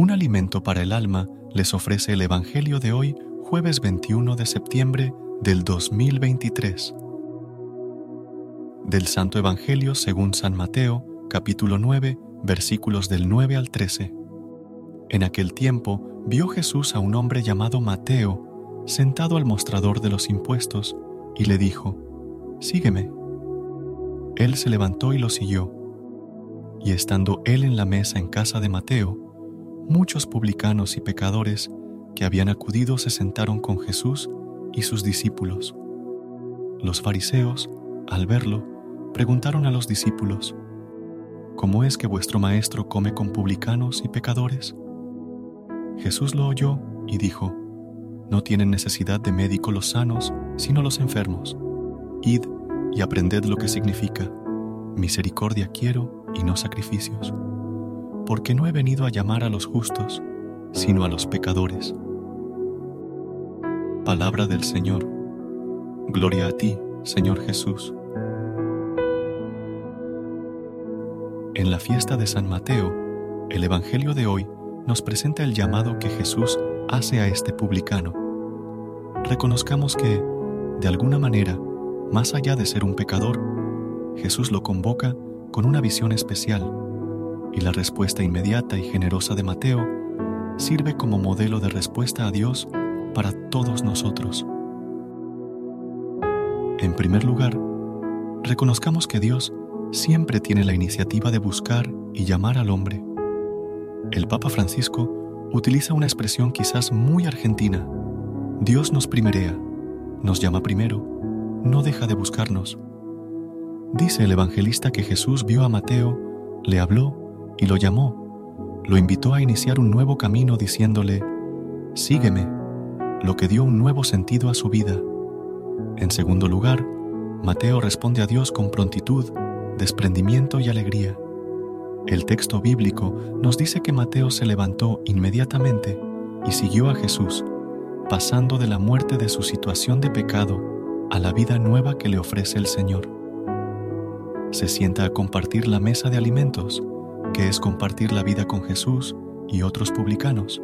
Un alimento para el alma les ofrece el Evangelio de hoy, jueves 21 de septiembre del 2023. Del Santo Evangelio según San Mateo, capítulo 9, versículos del 9 al 13. En aquel tiempo vio Jesús a un hombre llamado Mateo sentado al mostrador de los impuestos y le dijo, Sígueme. Él se levantó y lo siguió. Y estando él en la mesa en casa de Mateo, muchos publicanos y pecadores que habían acudido se sentaron con Jesús y sus discípulos. Los fariseos, al verlo, preguntaron a los discípulos, ¿Cómo es que vuestro maestro come con publicanos y pecadores? Jesús lo oyó y dijo, No tienen necesidad de médico los sanos, sino los enfermos. Id y aprended lo que significa, misericordia quiero y no sacrificios porque no he venido a llamar a los justos, sino a los pecadores. Palabra del Señor. Gloria a ti, Señor Jesús. En la fiesta de San Mateo, el Evangelio de hoy nos presenta el llamado que Jesús hace a este publicano. Reconozcamos que, de alguna manera, más allá de ser un pecador, Jesús lo convoca con una visión especial y la respuesta inmediata y generosa de Mateo sirve como modelo de respuesta a Dios para todos nosotros. En primer lugar, reconozcamos que Dios siempre tiene la iniciativa de buscar y llamar al hombre. El Papa Francisco utiliza una expresión quizás muy argentina. Dios nos primerea, nos llama primero, no deja de buscarnos. Dice el evangelista que Jesús vio a Mateo, le habló y lo llamó, lo invitó a iniciar un nuevo camino diciéndole, Sígueme, lo que dio un nuevo sentido a su vida. En segundo lugar, Mateo responde a Dios con prontitud, desprendimiento y alegría. El texto bíblico nos dice que Mateo se levantó inmediatamente y siguió a Jesús, pasando de la muerte de su situación de pecado a la vida nueva que le ofrece el Señor. Se sienta a compartir la mesa de alimentos que es compartir la vida con Jesús y otros publicanos,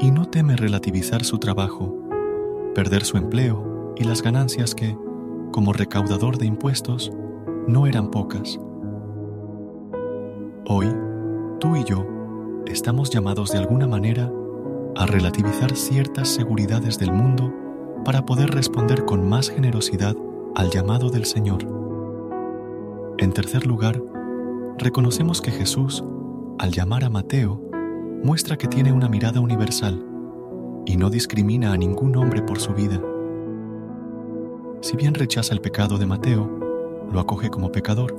y no teme relativizar su trabajo, perder su empleo y las ganancias que, como recaudador de impuestos, no eran pocas. Hoy, tú y yo estamos llamados de alguna manera a relativizar ciertas seguridades del mundo para poder responder con más generosidad al llamado del Señor. En tercer lugar, reconocemos que Jesús, al llamar a Mateo, muestra que tiene una mirada universal y no discrimina a ningún hombre por su vida. Si bien rechaza el pecado de Mateo, lo acoge como pecador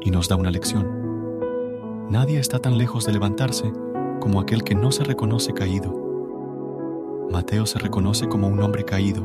y nos da una lección. Nadie está tan lejos de levantarse como aquel que no se reconoce caído. Mateo se reconoce como un hombre caído,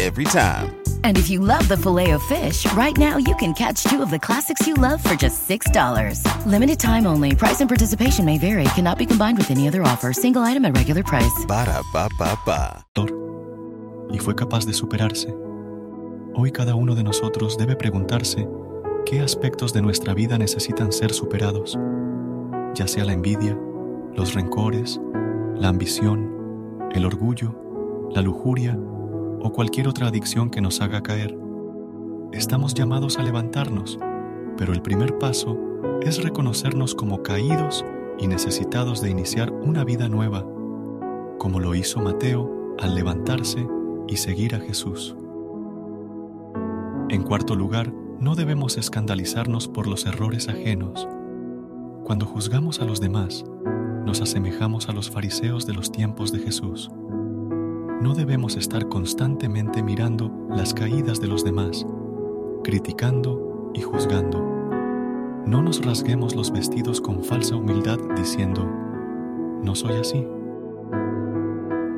Every time. And if you love the filet of fish, right now you can catch two of the classics you love for just $6. Limited time only. Price and participation may vary. Cannot be combined with any other offer. Single item at regular price. Ba da ba ba ba. Y fue capaz de superarse. Hoy cada uno de nosotros debe preguntarse qué aspectos de nuestra vida necesitan ser superados, ya sea la envidia, los rencores, la ambición, el orgullo, la lujuria o cualquier otra adicción que nos haga caer. Estamos llamados a levantarnos, pero el primer paso es reconocernos como caídos y necesitados de iniciar una vida nueva, como lo hizo Mateo al levantarse y seguir a Jesús. En cuarto lugar, no debemos escandalizarnos por los errores ajenos. Cuando juzgamos a los demás, nos asemejamos a los fariseos de los tiempos de Jesús. No debemos estar constantemente mirando las caídas de los demás, criticando y juzgando. No nos rasguemos los vestidos con falsa humildad diciendo, no soy así.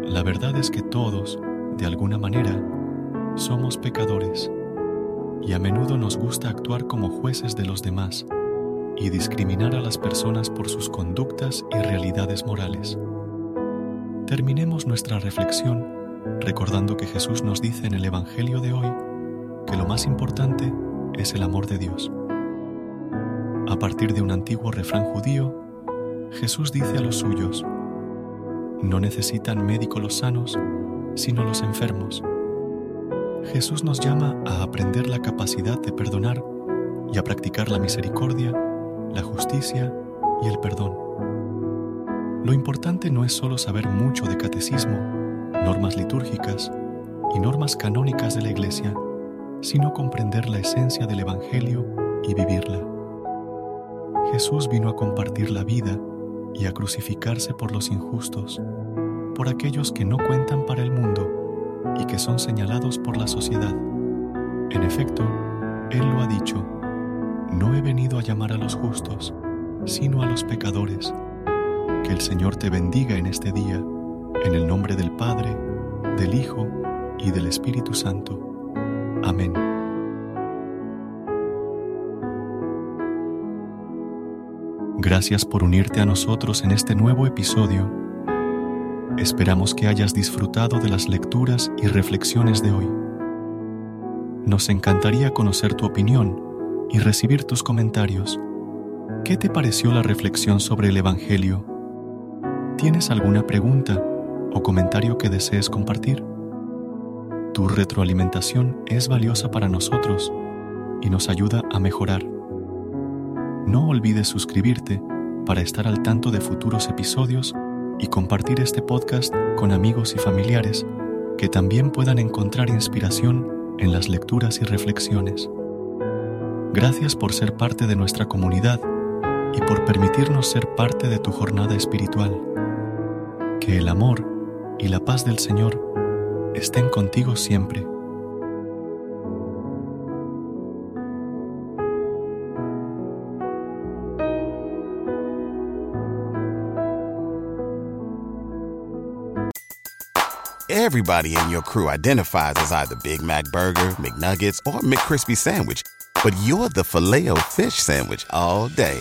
La verdad es que todos, de alguna manera, somos pecadores y a menudo nos gusta actuar como jueces de los demás y discriminar a las personas por sus conductas y realidades morales. Terminemos nuestra reflexión recordando que Jesús nos dice en el Evangelio de hoy que lo más importante es el amor de Dios. A partir de un antiguo refrán judío, Jesús dice a los suyos, no necesitan médicos los sanos, sino los enfermos. Jesús nos llama a aprender la capacidad de perdonar y a practicar la misericordia, la justicia y el perdón. Lo importante no es solo saber mucho de catecismo, normas litúrgicas y normas canónicas de la Iglesia, sino comprender la esencia del Evangelio y vivirla. Jesús vino a compartir la vida y a crucificarse por los injustos, por aquellos que no cuentan para el mundo y que son señalados por la sociedad. En efecto, Él lo ha dicho, no he venido a llamar a los justos, sino a los pecadores. Que el Señor te bendiga en este día, en el nombre del Padre, del Hijo y del Espíritu Santo. Amén. Gracias por unirte a nosotros en este nuevo episodio. Esperamos que hayas disfrutado de las lecturas y reflexiones de hoy. Nos encantaría conocer tu opinión y recibir tus comentarios. ¿Qué te pareció la reflexión sobre el Evangelio? ¿Tienes alguna pregunta o comentario que desees compartir? Tu retroalimentación es valiosa para nosotros y nos ayuda a mejorar. No olvides suscribirte para estar al tanto de futuros episodios y compartir este podcast con amigos y familiares que también puedan encontrar inspiración en las lecturas y reflexiones. Gracias por ser parte de nuestra comunidad y por permitirnos ser parte de tu jornada espiritual. Que el amor y la paz del Señor estén contigo siempre. Everybody in your crew identifies as either Big Mac Burger, McNuggets, or McCrispy Sandwich. But you're the filet fish Sandwich all day.